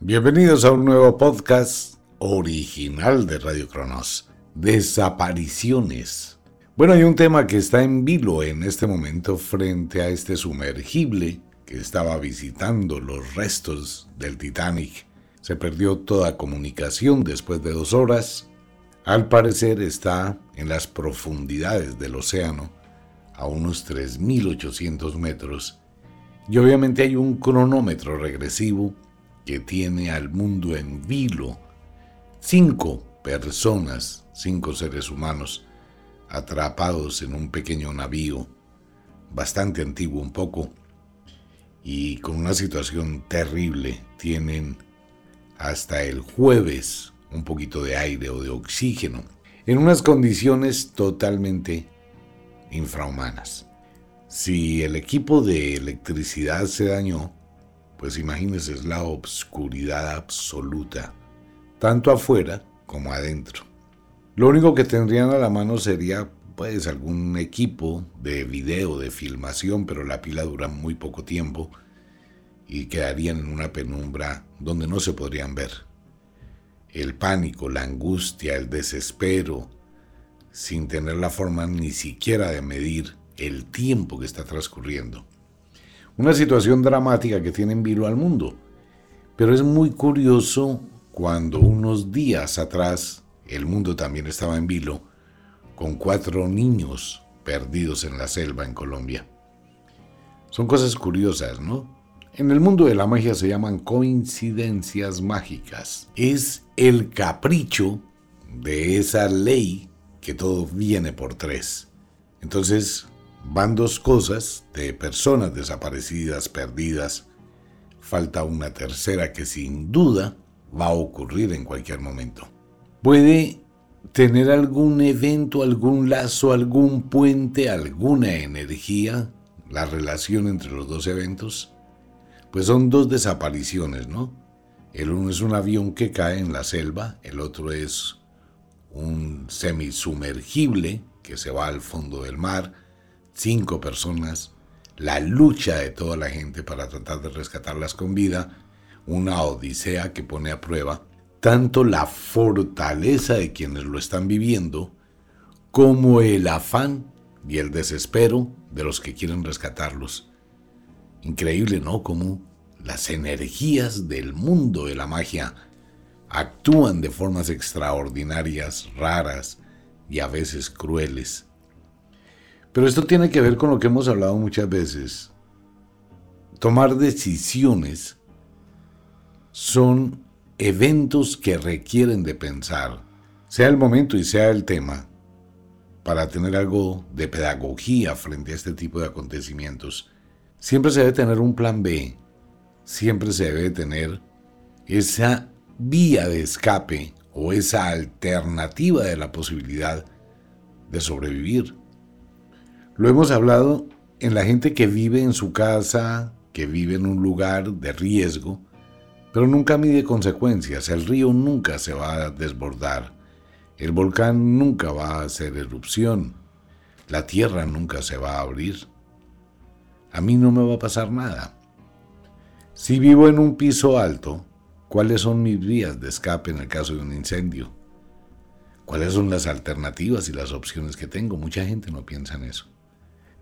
Bienvenidos a un nuevo podcast original de Radio Cronos. Desapariciones. Bueno, hay un tema que está en vilo en este momento frente a este sumergible que estaba visitando los restos del Titanic. Se perdió toda comunicación después de dos horas. Al parecer está en las profundidades del océano, a unos 3.800 metros. Y obviamente hay un cronómetro regresivo que tiene al mundo en vilo. Cinco personas, cinco seres humanos, atrapados en un pequeño navío, bastante antiguo un poco, y con una situación terrible. Tienen hasta el jueves un poquito de aire o de oxígeno, en unas condiciones totalmente infrahumanas. Si el equipo de electricidad se dañó, pues imagínense, es la obscuridad absoluta, tanto afuera como adentro. Lo único que tendrían a la mano sería pues algún equipo de video, de filmación, pero la pila dura muy poco tiempo y quedarían en una penumbra donde no se podrían ver. El pánico, la angustia, el desespero, sin tener la forma ni siquiera de medir el tiempo que está transcurriendo. Una situación dramática que tiene en vilo al mundo. Pero es muy curioso cuando unos días atrás el mundo también estaba en vilo con cuatro niños perdidos en la selva en Colombia. Son cosas curiosas, ¿no? En el mundo de la magia se llaman coincidencias mágicas. Es el capricho de esa ley que todo viene por tres. Entonces, Van dos cosas de personas desaparecidas, perdidas. Falta una tercera que sin duda va a ocurrir en cualquier momento. Puede tener algún evento, algún lazo, algún puente, alguna energía, la relación entre los dos eventos. Pues son dos desapariciones, ¿no? El uno es un avión que cae en la selva, el otro es un semisumergible que se va al fondo del mar, cinco personas, la lucha de toda la gente para tratar de rescatarlas con vida, una odisea que pone a prueba tanto la fortaleza de quienes lo están viviendo, como el afán y el desespero de los que quieren rescatarlos. Increíble, ¿no? Cómo las energías del mundo de la magia actúan de formas extraordinarias, raras y a veces crueles. Pero esto tiene que ver con lo que hemos hablado muchas veces. Tomar decisiones son eventos que requieren de pensar, sea el momento y sea el tema, para tener algo de pedagogía frente a este tipo de acontecimientos. Siempre se debe tener un plan B, siempre se debe tener esa vía de escape o esa alternativa de la posibilidad de sobrevivir. Lo hemos hablado en la gente que vive en su casa, que vive en un lugar de riesgo, pero nunca mide consecuencias. El río nunca se va a desbordar. El volcán nunca va a hacer erupción. La tierra nunca se va a abrir. A mí no me va a pasar nada. Si vivo en un piso alto, ¿cuáles son mis vías de escape en el caso de un incendio? ¿Cuáles son las alternativas y las opciones que tengo? Mucha gente no piensa en eso.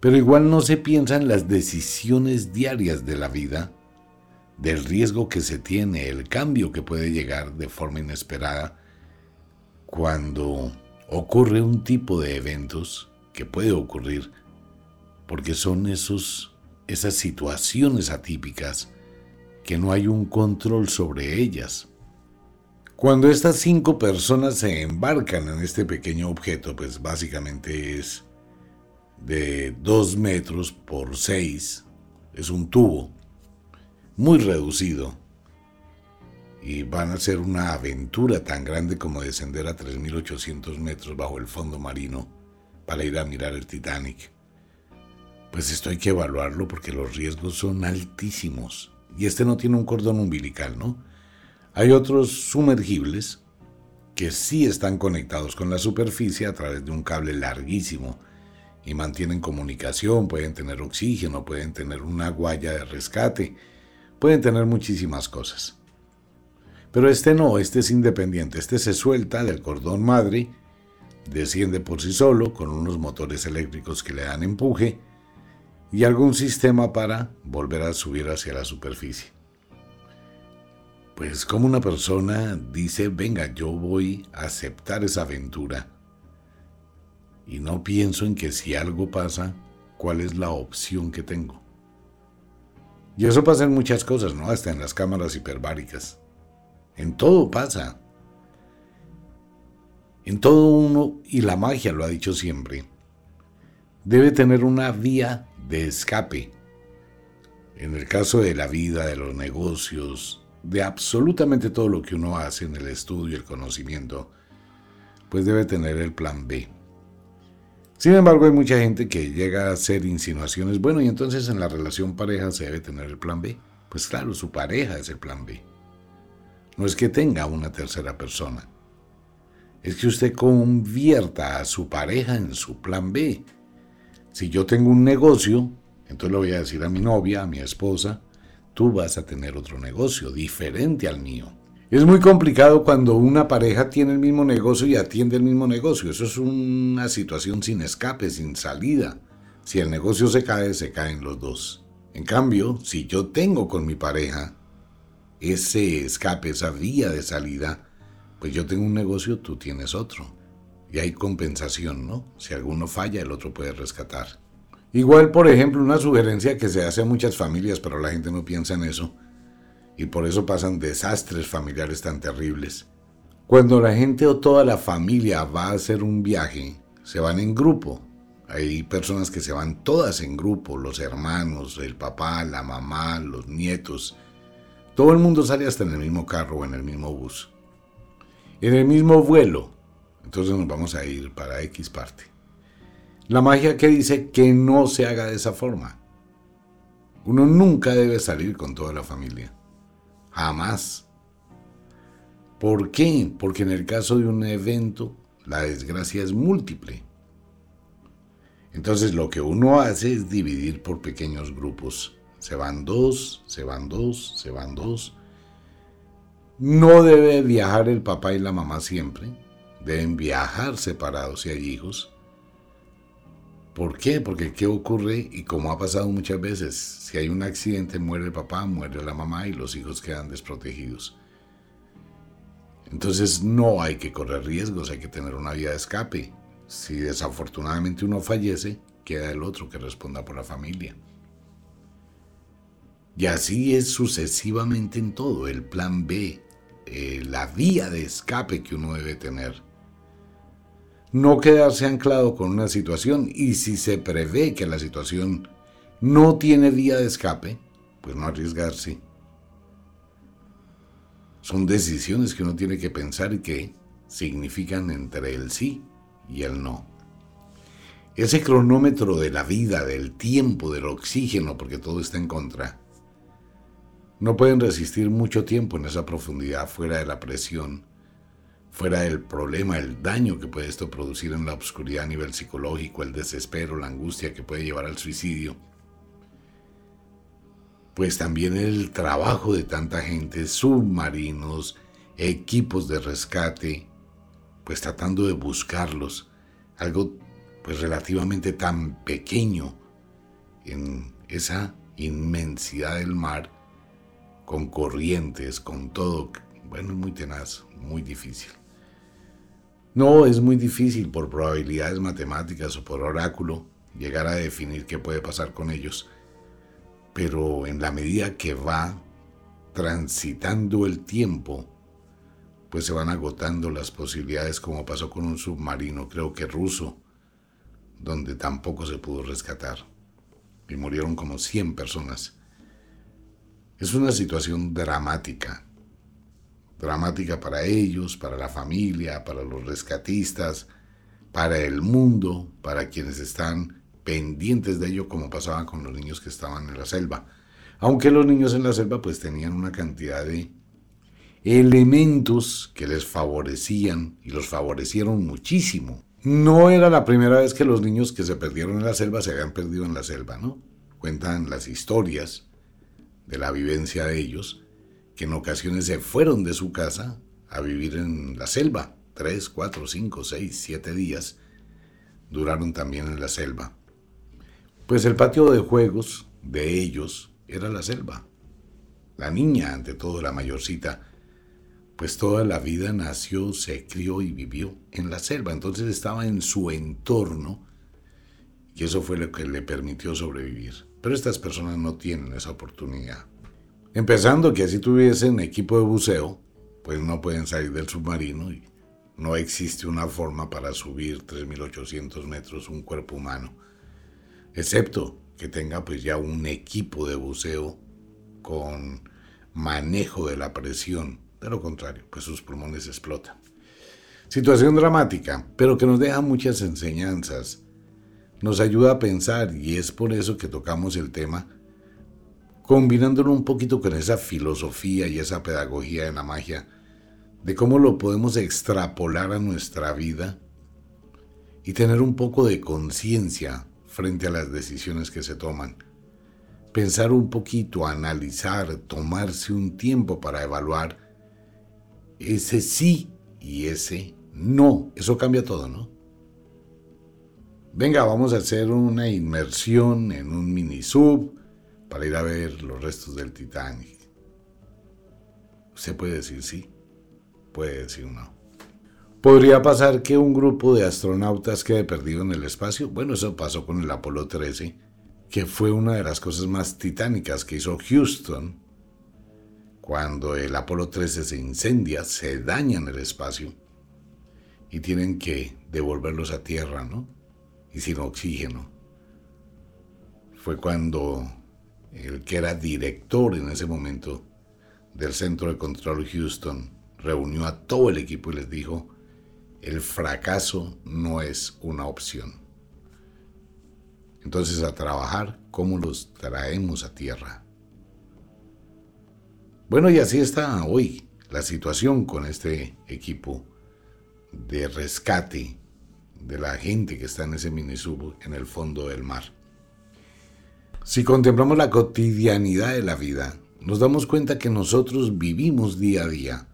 Pero igual no se piensa en las decisiones diarias de la vida, del riesgo que se tiene, el cambio que puede llegar de forma inesperada cuando ocurre un tipo de eventos que puede ocurrir porque son esos, esas situaciones atípicas que no hay un control sobre ellas. Cuando estas cinco personas se embarcan en este pequeño objeto, pues básicamente es de dos metros por seis, es un tubo muy reducido y van a ser una aventura tan grande como descender a 3.800 metros bajo el fondo marino para ir a mirar el Titanic. Pues esto hay que evaluarlo porque los riesgos son altísimos. Y este no tiene un cordón umbilical, ¿no? Hay otros sumergibles que sí están conectados con la superficie a través de un cable larguísimo y mantienen comunicación, pueden tener oxígeno, pueden tener una guaya de rescate, pueden tener muchísimas cosas. Pero este no, este es independiente, este se suelta del cordón madre, desciende por sí solo con unos motores eléctricos que le dan empuje y algún sistema para volver a subir hacia la superficie. Pues como una persona dice, venga, yo voy a aceptar esa aventura y no pienso en que si algo pasa, cuál es la opción que tengo. Y eso pasa en muchas cosas, ¿no? Hasta en las cámaras hiperbáricas. En todo pasa. En todo uno, y la magia lo ha dicho siempre, debe tener una vía de escape. En el caso de la vida, de los negocios, de absolutamente todo lo que uno hace en el estudio el conocimiento, pues debe tener el plan B. Sin embargo, hay mucha gente que llega a hacer insinuaciones, bueno, y entonces en la relación pareja se debe tener el plan B. Pues claro, su pareja es el plan B. No es que tenga una tercera persona. Es que usted convierta a su pareja en su plan B. Si yo tengo un negocio, entonces le voy a decir a mi novia, a mi esposa, tú vas a tener otro negocio diferente al mío. Es muy complicado cuando una pareja tiene el mismo negocio y atiende el mismo negocio. Eso es una situación sin escape, sin salida. Si el negocio se cae, se caen los dos. En cambio, si yo tengo con mi pareja ese escape, esa vía de salida, pues yo tengo un negocio, tú tienes otro. Y hay compensación, ¿no? Si alguno falla, el otro puede rescatar. Igual, por ejemplo, una sugerencia que se hace a muchas familias, pero la gente no piensa en eso y por eso pasan desastres familiares tan terribles. Cuando la gente o toda la familia va a hacer un viaje, se van en grupo. Hay personas que se van todas en grupo, los hermanos, el papá, la mamá, los nietos. Todo el mundo sale hasta en el mismo carro o en el mismo bus. En el mismo vuelo. Entonces nos vamos a ir para X parte. La magia que dice que no se haga de esa forma. Uno nunca debe salir con toda la familia. Jamás. ¿Por qué? Porque en el caso de un evento, la desgracia es múltiple. Entonces lo que uno hace es dividir por pequeños grupos. Se van dos, se van dos, se van dos. No debe viajar el papá y la mamá siempre. Deben viajar separados si hay hijos. ¿Por qué? Porque ¿qué ocurre? Y como ha pasado muchas veces, si hay un accidente muere el papá, muere la mamá y los hijos quedan desprotegidos. Entonces no hay que correr riesgos, hay que tener una vía de escape. Si desafortunadamente uno fallece, queda el otro que responda por la familia. Y así es sucesivamente en todo, el plan B, eh, la vía de escape que uno debe tener no quedarse anclado con una situación y si se prevé que la situación no tiene vía de escape, pues no arriesgarse. Son decisiones que uno tiene que pensar y que significan entre el sí y el no. Ese cronómetro de la vida, del tiempo, del oxígeno, porque todo está en contra, no pueden resistir mucho tiempo en esa profundidad fuera de la presión fuera del problema, el daño que puede esto producir en la oscuridad a nivel psicológico, el desespero, la angustia que puede llevar al suicidio, pues también el trabajo de tanta gente, submarinos, equipos de rescate, pues tratando de buscarlos, algo pues relativamente tan pequeño en esa inmensidad del mar, con corrientes, con todo. Bueno, muy tenaz, muy difícil. No, es muy difícil por probabilidades matemáticas o por oráculo llegar a definir qué puede pasar con ellos. Pero en la medida que va transitando el tiempo, pues se van agotando las posibilidades como pasó con un submarino, creo que ruso, donde tampoco se pudo rescatar y murieron como 100 personas. Es una situación dramática, dramática para ellos, para la familia, para los rescatistas, para el mundo, para quienes están pendientes de ello como pasaba con los niños que estaban en la selva. Aunque los niños en la selva pues tenían una cantidad de elementos que les favorecían y los favorecieron muchísimo. No era la primera vez que los niños que se perdieron en la selva se habían perdido en la selva, ¿no? Cuentan las historias de la vivencia de ellos, que en ocasiones se fueron de su casa a vivir en la selva. Tres, cuatro, cinco, seis, siete días duraron también en la selva. Pues el patio de juegos de ellos era la selva. La niña, ante todo, la mayorcita, pues toda la vida nació, se crió y vivió en la selva, entonces estaba en su entorno y eso fue lo que le permitió sobrevivir. Pero estas personas no tienen esa oportunidad. Empezando que si tuviesen equipo de buceo, pues no pueden salir del submarino y no existe una forma para subir 3.800 metros un cuerpo humano, excepto que tenga pues ya un equipo de buceo con manejo de la presión de lo contrario, pues sus pulmones explotan. Situación dramática, pero que nos deja muchas enseñanzas. Nos ayuda a pensar y es por eso que tocamos el tema, combinándolo un poquito con esa filosofía y esa pedagogía de la magia, de cómo lo podemos extrapolar a nuestra vida y tener un poco de conciencia frente a las decisiones que se toman. Pensar un poquito, analizar, tomarse un tiempo para evaluar ese sí y ese no. Eso cambia todo, ¿no? Venga, vamos a hacer una inmersión en un mini sub para ir a ver los restos del Titanic. Usted puede decir sí, puede decir no. ¿Podría pasar que un grupo de astronautas quede perdido en el espacio? Bueno, eso pasó con el Apolo 13, que fue una de las cosas más titánicas que hizo Houston cuando el Apolo 13 se incendia, se daña en el espacio y tienen que devolverlos a tierra, ¿no? Y sin oxígeno. Fue cuando el que era director en ese momento del Centro de Control Houston reunió a todo el equipo y les dijo, el fracaso no es una opción. Entonces a trabajar, ¿cómo los traemos a tierra? Bueno, y así está hoy la situación con este equipo de rescate de la gente que está en ese minisub en el fondo del mar. Si contemplamos la cotidianidad de la vida, nos damos cuenta que nosotros vivimos día a día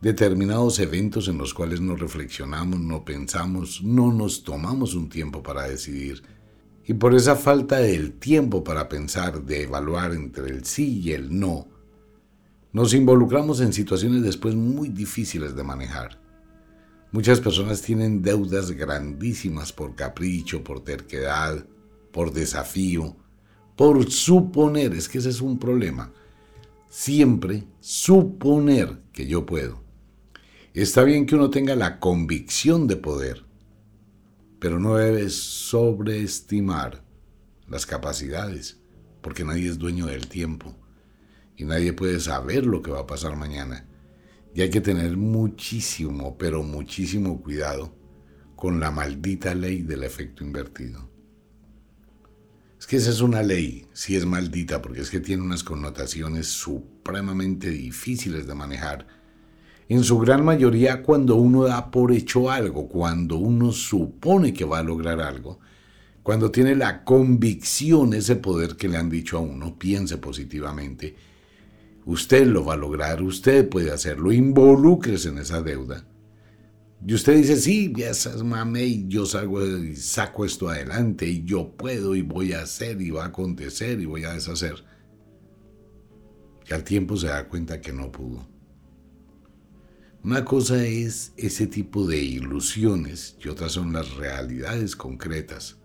determinados eventos en los cuales no reflexionamos, no pensamos, no nos tomamos un tiempo para decidir. Y por esa falta del tiempo para pensar, de evaluar entre el sí y el no, nos involucramos en situaciones después muy difíciles de manejar. Muchas personas tienen deudas grandísimas por capricho, por terquedad, por desafío, por suponer, es que ese es un problema. Siempre suponer que yo puedo. Está bien que uno tenga la convicción de poder, pero no debes sobreestimar las capacidades, porque nadie es dueño del tiempo y nadie puede saber lo que va a pasar mañana. Y hay que tener muchísimo, pero muchísimo cuidado con la maldita ley del efecto invertido. Es que esa es una ley, sí es maldita, porque es que tiene unas connotaciones supremamente difíciles de manejar. En su gran mayoría cuando uno da por hecho algo, cuando uno supone que va a lograr algo, cuando tiene la convicción, ese poder que le han dicho a uno, piense positivamente, Usted lo va a lograr, usted puede hacerlo, involúcrese en esa deuda. Y usted dice, sí, ya mame y yo salgo y saco esto adelante y yo puedo y voy a hacer y va a acontecer y voy a deshacer. y al tiempo se da cuenta que no pudo. Una cosa es ese tipo de ilusiones y otras son las realidades concretas.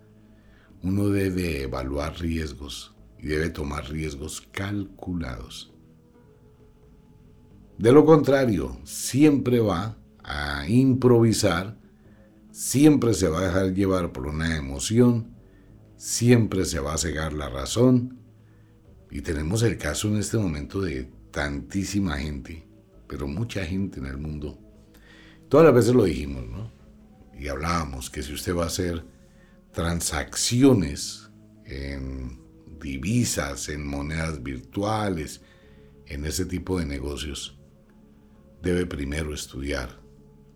Uno debe evaluar riesgos y debe tomar riesgos calculados. De lo contrario, siempre va a improvisar, siempre se va a dejar llevar por una emoción, siempre se va a cegar la razón. Y tenemos el caso en este momento de tantísima gente pero mucha gente en el mundo. Todas las veces lo dijimos, ¿no? Y hablábamos que si usted va a hacer transacciones en divisas, en monedas virtuales, en ese tipo de negocios, debe primero estudiar.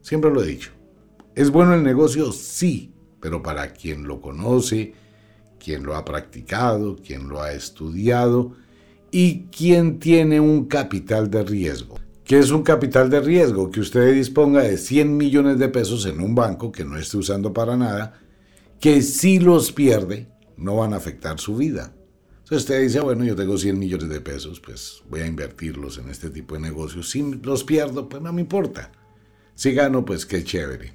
Siempre lo he dicho. ¿Es bueno el negocio? Sí, pero para quien lo conoce, quien lo ha practicado, quien lo ha estudiado y quien tiene un capital de riesgo. ¿Qué es un capital de riesgo? Que usted disponga de 100 millones de pesos en un banco que no esté usando para nada, que si los pierde, no van a afectar su vida. Entonces usted dice, bueno, yo tengo 100 millones de pesos, pues voy a invertirlos en este tipo de negocios. Si los pierdo, pues no me importa. Si gano, pues qué chévere.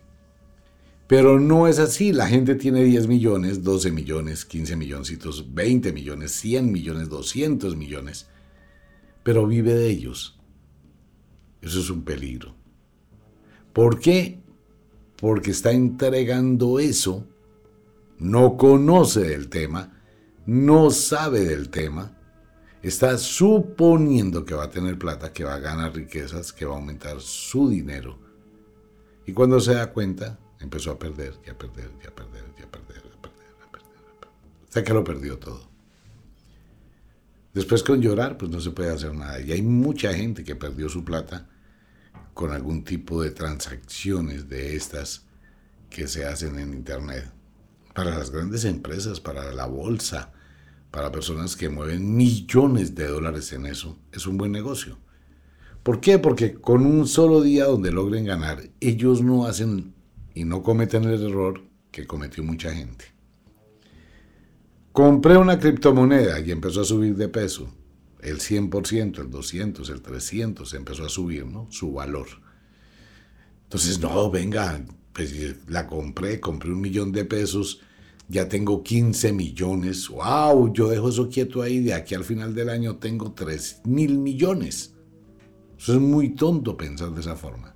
Pero no es así. La gente tiene 10 millones, 12 millones, 15 milloncitos, 20 millones, 100 millones, 200 millones. Pero vive de ellos eso es un peligro. ¿Por qué? Porque está entregando eso, no conoce del tema, no sabe del tema, está suponiendo que va a tener plata, que va a ganar riquezas, que va a aumentar su dinero. Y cuando se da cuenta, empezó a perder, y a perder, y a perder, y a perder, a perder, a perder, a perder. Hasta que lo perdió todo. Después con llorar, pues no se puede hacer nada. Y hay mucha gente que perdió su plata con algún tipo de transacciones de estas que se hacen en Internet. Para las grandes empresas, para la bolsa, para personas que mueven millones de dólares en eso, es un buen negocio. ¿Por qué? Porque con un solo día donde logren ganar, ellos no hacen y no cometen el error que cometió mucha gente. Compré una criptomoneda y empezó a subir de peso. El 100%, el 200, el 300 empezó a subir, ¿no? Su valor. Entonces, no, venga, pues la compré, compré un millón de pesos, ya tengo 15 millones. ¡Wow! Yo dejo eso quieto ahí, de aquí al final del año tengo 3 mil millones. Eso es muy tonto pensar de esa forma.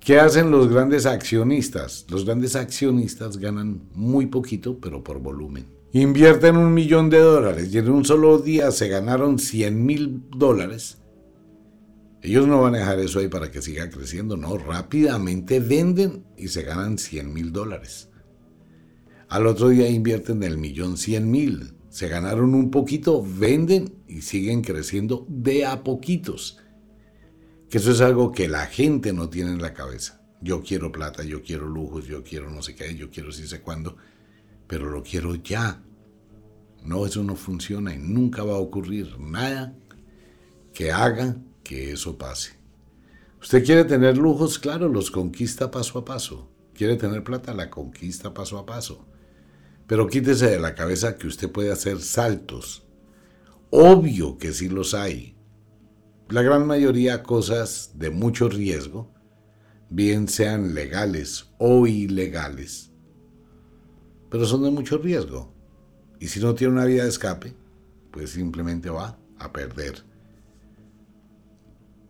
¿Qué hacen los grandes accionistas? Los grandes accionistas ganan muy poquito, pero por volumen. Invierten un millón de dólares y en un solo día se ganaron 100 mil dólares. Ellos no van a dejar eso ahí para que siga creciendo, no, rápidamente venden y se ganan 100 mil dólares. Al otro día invierten el millón 100 mil, se ganaron un poquito, venden y siguen creciendo de a poquitos que eso es algo que la gente no tiene en la cabeza. Yo quiero plata, yo quiero lujos, yo quiero no sé qué, yo quiero si sé cuándo, pero lo quiero ya. No, eso no funciona y nunca va a ocurrir nada que haga que eso pase. Usted quiere tener lujos, claro, los conquista paso a paso. Quiere tener plata, la conquista paso a paso. Pero quítese de la cabeza que usted puede hacer saltos. Obvio que sí los hay la gran mayoría cosas de mucho riesgo, bien sean legales o ilegales, pero son de mucho riesgo. Y si no tiene una vía de escape, pues simplemente va a perder.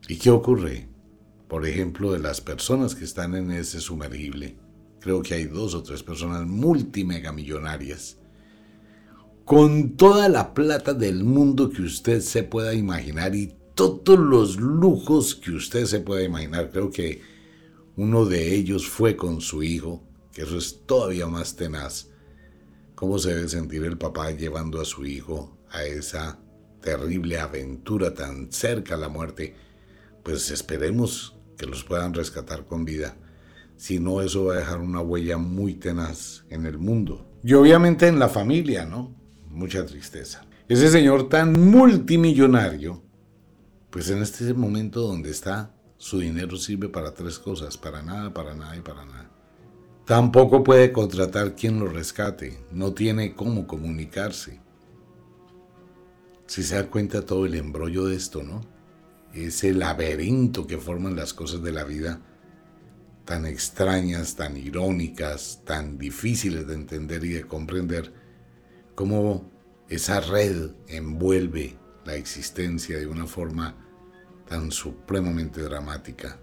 ¿Y qué ocurre? Por ejemplo, de las personas que están en ese sumergible, creo que hay dos o tres personas multimegamillonarias, con toda la plata del mundo que usted se pueda imaginar y todos los lujos que usted se pueda imaginar. Creo que uno de ellos fue con su hijo, que eso es todavía más tenaz. ¿Cómo se debe sentir el papá llevando a su hijo a esa terrible aventura tan cerca a la muerte? Pues esperemos que los puedan rescatar con vida. Si no, eso va a dejar una huella muy tenaz en el mundo. Y obviamente en la familia, ¿no? Mucha tristeza. Ese señor tan multimillonario pues en este momento donde está, su dinero sirve para tres cosas, para nada, para nada y para nada. Tampoco puede contratar quien lo rescate, no tiene cómo comunicarse. Si se da cuenta todo el embrollo de esto, ¿no? Ese laberinto que forman las cosas de la vida, tan extrañas, tan irónicas, tan difíciles de entender y de comprender, cómo esa red envuelve la existencia de una forma tan supremamente dramática.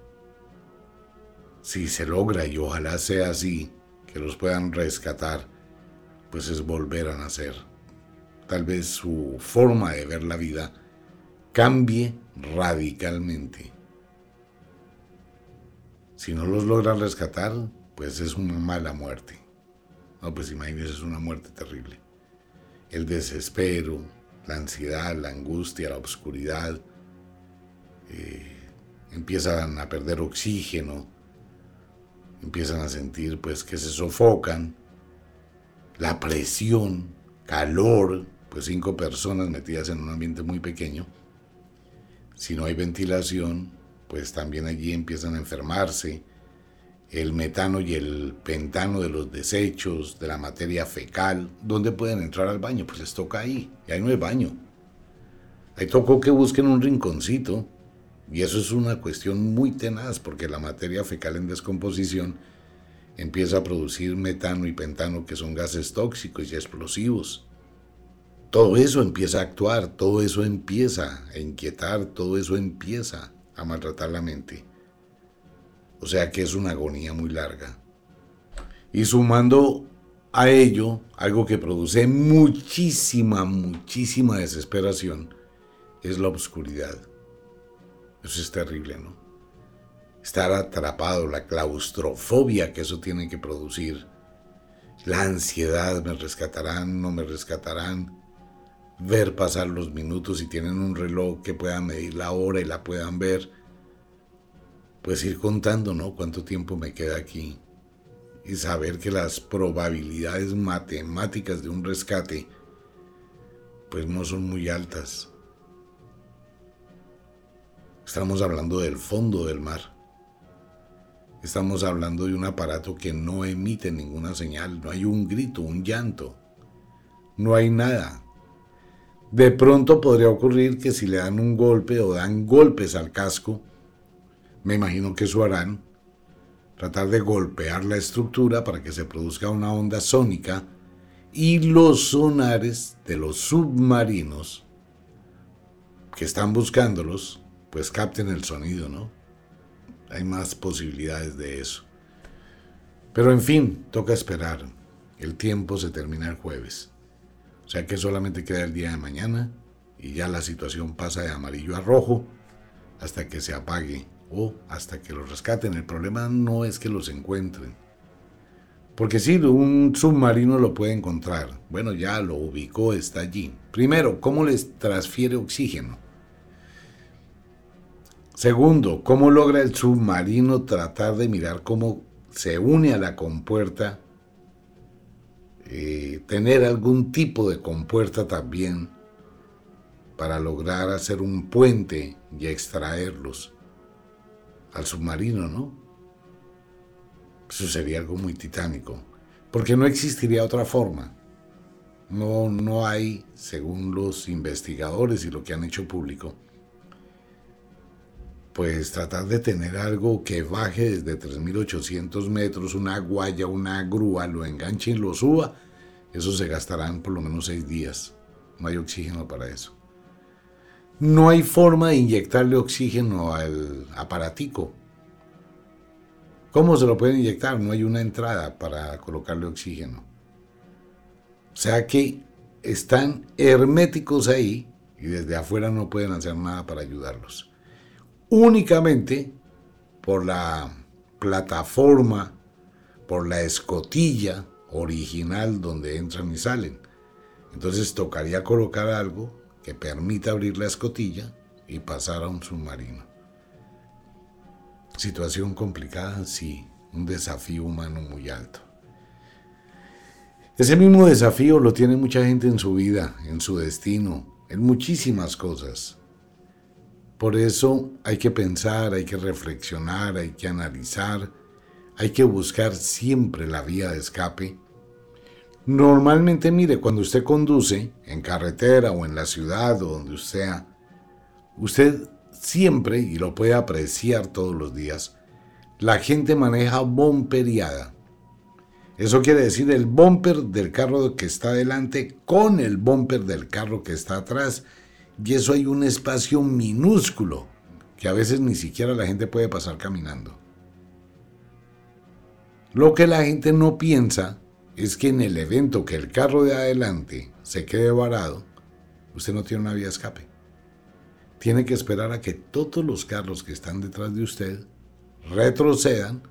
Si se logra, y ojalá sea así, que los puedan rescatar, pues es volver a nacer. Tal vez su forma de ver la vida cambie radicalmente. Si no los logran rescatar, pues es una mala muerte. No, pues imagínense, es una muerte terrible. El desespero, la ansiedad, la angustia, la oscuridad, eh, empiezan a perder oxígeno, empiezan a sentir pues que se sofocan, la presión, calor, pues cinco personas metidas en un ambiente muy pequeño, si no hay ventilación, pues también allí empiezan a enfermarse, el metano y el pentano de los desechos, de la materia fecal, ¿dónde pueden entrar al baño? Pues les toca ahí, y ahí no hay baño. Ahí tocó que busquen un rinconcito y eso es una cuestión muy tenaz porque la materia fecal en descomposición empieza a producir metano y pentano que son gases tóxicos y explosivos. Todo eso empieza a actuar, todo eso empieza a inquietar, todo eso empieza a maltratar la mente. O sea que es una agonía muy larga. Y sumando a ello algo que produce muchísima, muchísima desesperación, es la oscuridad. Eso es terrible, ¿no? Estar atrapado, la claustrofobia que eso tiene que producir, la ansiedad, me rescatarán, no me rescatarán, ver pasar los minutos y tienen un reloj que pueda medir la hora y la puedan ver, pues ir contando, ¿no? Cuánto tiempo me queda aquí y saber que las probabilidades matemáticas de un rescate pues no son muy altas. Estamos hablando del fondo del mar. Estamos hablando de un aparato que no emite ninguna señal, no hay un grito, un llanto, no hay nada. De pronto podría ocurrir que si le dan un golpe o dan golpes al casco, me imagino que eso harán, tratar de golpear la estructura para que se produzca una onda sónica y los sonares de los submarinos que están buscándolos pues capten el sonido, ¿no? Hay más posibilidades de eso. Pero en fin, toca esperar. El tiempo se termina el jueves. O sea que solamente queda el día de mañana y ya la situación pasa de amarillo a rojo hasta que se apague o hasta que los rescaten. El problema no es que los encuentren. Porque si un submarino lo puede encontrar. Bueno, ya lo ubicó, está allí. Primero, ¿cómo les transfiere oxígeno? Segundo, ¿cómo logra el submarino tratar de mirar cómo se une a la compuerta? Eh, tener algún tipo de compuerta también para lograr hacer un puente y extraerlos al submarino, ¿no? Eso sería algo muy titánico, porque no existiría otra forma. No, no hay, según los investigadores y lo que han hecho público, pues tratar de tener algo que baje desde 3.800 metros, una guaya, una grúa, lo enganche y lo suba, eso se gastarán por lo menos seis días. No hay oxígeno para eso. No hay forma de inyectarle oxígeno al aparatico. ¿Cómo se lo pueden inyectar? No hay una entrada para colocarle oxígeno. O sea que están herméticos ahí y desde afuera no pueden hacer nada para ayudarlos únicamente por la plataforma, por la escotilla original donde entran y salen. Entonces tocaría colocar algo que permita abrir la escotilla y pasar a un submarino. Situación complicada, sí, un desafío humano muy alto. Ese mismo desafío lo tiene mucha gente en su vida, en su destino, en muchísimas cosas. Por eso hay que pensar, hay que reflexionar, hay que analizar, hay que buscar siempre la vía de escape. Normalmente, mire, cuando usted conduce en carretera o en la ciudad o donde sea, usted siempre, y lo puede apreciar todos los días, la gente maneja bomperiada. Eso quiere decir el bumper del carro que está delante con el bumper del carro que está atrás. Y eso hay un espacio minúsculo que a veces ni siquiera la gente puede pasar caminando. Lo que la gente no piensa es que en el evento que el carro de adelante se quede varado, usted no tiene una vía escape. Tiene que esperar a que todos los carros que están detrás de usted retrocedan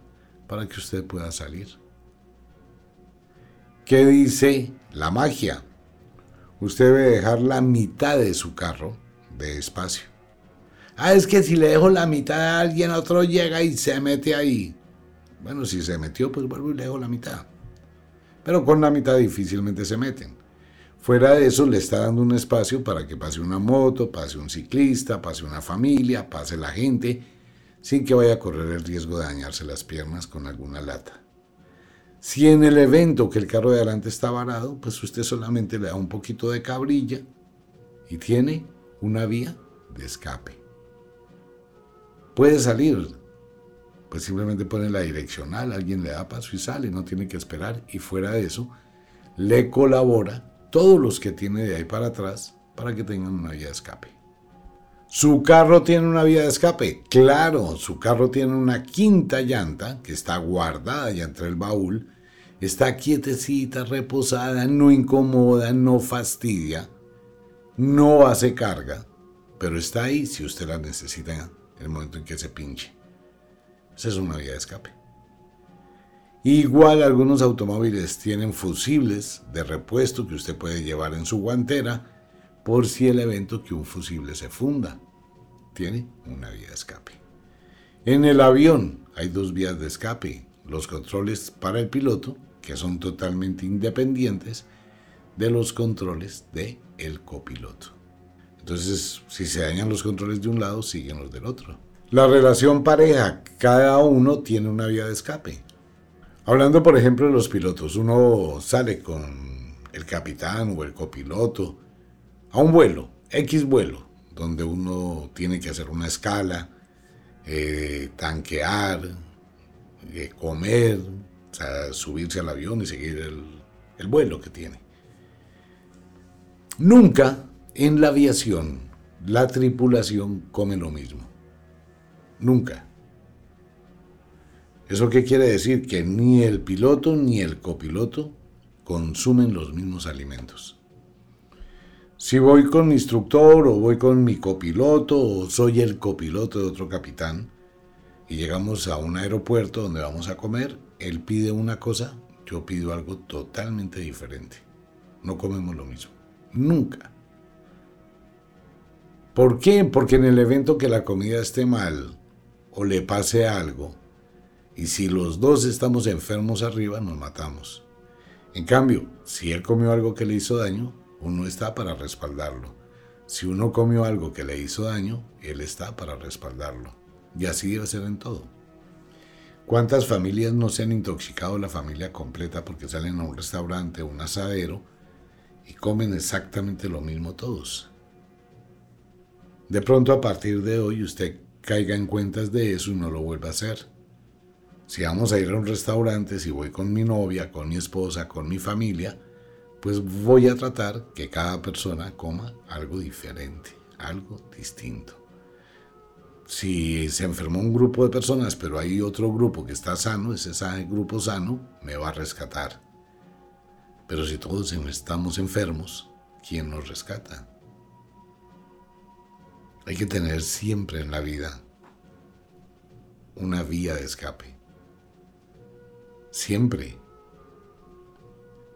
para que usted pueda salir. ¿Qué dice la magia? Usted debe dejar la mitad de su carro de espacio. Ah, es que si le dejo la mitad a alguien, otro llega y se mete ahí. Bueno, si se metió, pues vuelvo y le dejo la mitad. Pero con la mitad difícilmente se meten. Fuera de eso, le está dando un espacio para que pase una moto, pase un ciclista, pase una familia, pase la gente, sin que vaya a correr el riesgo de dañarse las piernas con alguna lata. Si en el evento que el carro de adelante está varado, pues usted solamente le da un poquito de cabrilla y tiene una vía de escape. Puede salir, pues simplemente pone la direccional, alguien le da paso y sale, no tiene que esperar y fuera de eso, le colabora todos los que tiene de ahí para atrás para que tengan una vía de escape. ¿Su carro tiene una vía de escape? Claro, su carro tiene una quinta llanta que está guardada ya entre el baúl, está quietecita, reposada, no incomoda, no fastidia, no hace carga, pero está ahí si usted la necesita en el momento en que se pinche. Esa es una vía de escape. Igual algunos automóviles tienen fusibles de repuesto que usted puede llevar en su guantera por si el evento que un fusible se funda. Tiene una vía de escape. En el avión hay dos vías de escape. Los controles para el piloto, que son totalmente independientes de los controles del el copiloto. Entonces, si se dañan los controles de un lado, siguen los del otro. La relación pareja, cada uno tiene una vía de escape. Hablando, por ejemplo, de los pilotos, uno sale con el capitán o el copiloto a un vuelo, X vuelo, donde uno tiene que hacer una escala, eh, tanquear, eh, comer, subirse al avión y seguir el, el vuelo que tiene. Nunca en la aviación la tripulación come lo mismo. Nunca. ¿Eso qué quiere decir? Que ni el piloto ni el copiloto consumen los mismos alimentos. Si voy con mi instructor o voy con mi copiloto o soy el copiloto de otro capitán y llegamos a un aeropuerto donde vamos a comer, él pide una cosa, yo pido algo totalmente diferente. No comemos lo mismo. Nunca. ¿Por qué? Porque en el evento que la comida esté mal o le pase algo, y si los dos estamos enfermos arriba, nos matamos. En cambio, si él comió algo que le hizo daño, uno está para respaldarlo. Si uno comió algo que le hizo daño, él está para respaldarlo. Y así debe ser en todo. ¿Cuántas familias no se han intoxicado la familia completa porque salen a un restaurante, un asadero, y comen exactamente lo mismo todos? De pronto a partir de hoy usted caiga en cuentas de eso y no lo vuelva a hacer. Si vamos a ir a un restaurante, si voy con mi novia, con mi esposa, con mi familia, pues voy a tratar que cada persona coma algo diferente, algo distinto. Si se enfermó un grupo de personas, pero hay otro grupo que está sano, ese grupo sano me va a rescatar. Pero si todos estamos enfermos, ¿quién nos rescata? Hay que tener siempre en la vida una vía de escape. Siempre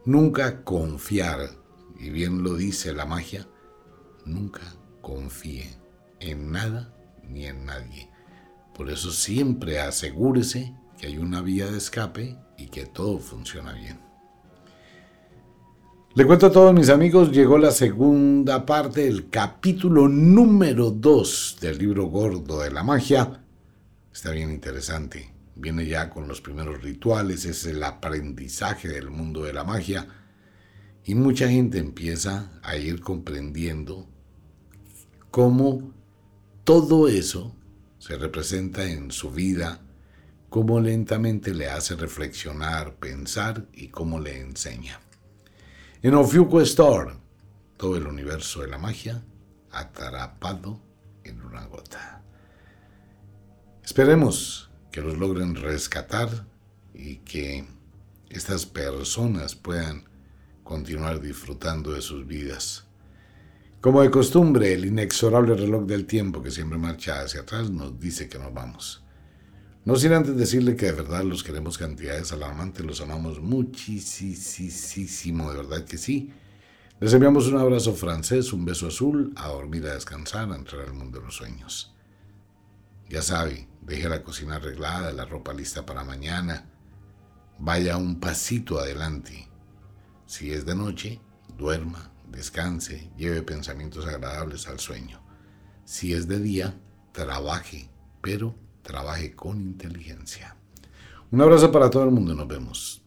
Nunca confiar, y bien lo dice la magia, nunca confíe en nada ni en nadie. Por eso siempre asegúrese que hay una vía de escape y que todo funciona bien. Le cuento a todos mis amigos, llegó la segunda parte del capítulo número 2 del libro gordo de la magia. Está bien interesante viene ya con los primeros rituales, es el aprendizaje del mundo de la magia. Y mucha gente empieza a ir comprendiendo cómo todo eso se representa en su vida, cómo lentamente le hace reflexionar, pensar y cómo le enseña. En Ofiuco Store, todo el universo de la magia atrapado en una gota. Esperemos que los logren rescatar y que estas personas puedan continuar disfrutando de sus vidas. Como de costumbre, el inexorable reloj del tiempo que siempre marcha hacia atrás nos dice que nos vamos. No sin antes decirle que de verdad los queremos cantidades alarmantes, los amamos muchísimo, de verdad que sí. Les enviamos un abrazo francés, un beso azul, a dormir, a descansar, a entrar al mundo de los sueños. Ya sabe, deje la cocina arreglada, la ropa lista para mañana. Vaya un pasito adelante. Si es de noche, duerma, descanse, lleve pensamientos agradables al sueño. Si es de día, trabaje, pero trabaje con inteligencia. Un abrazo para todo el mundo, nos vemos.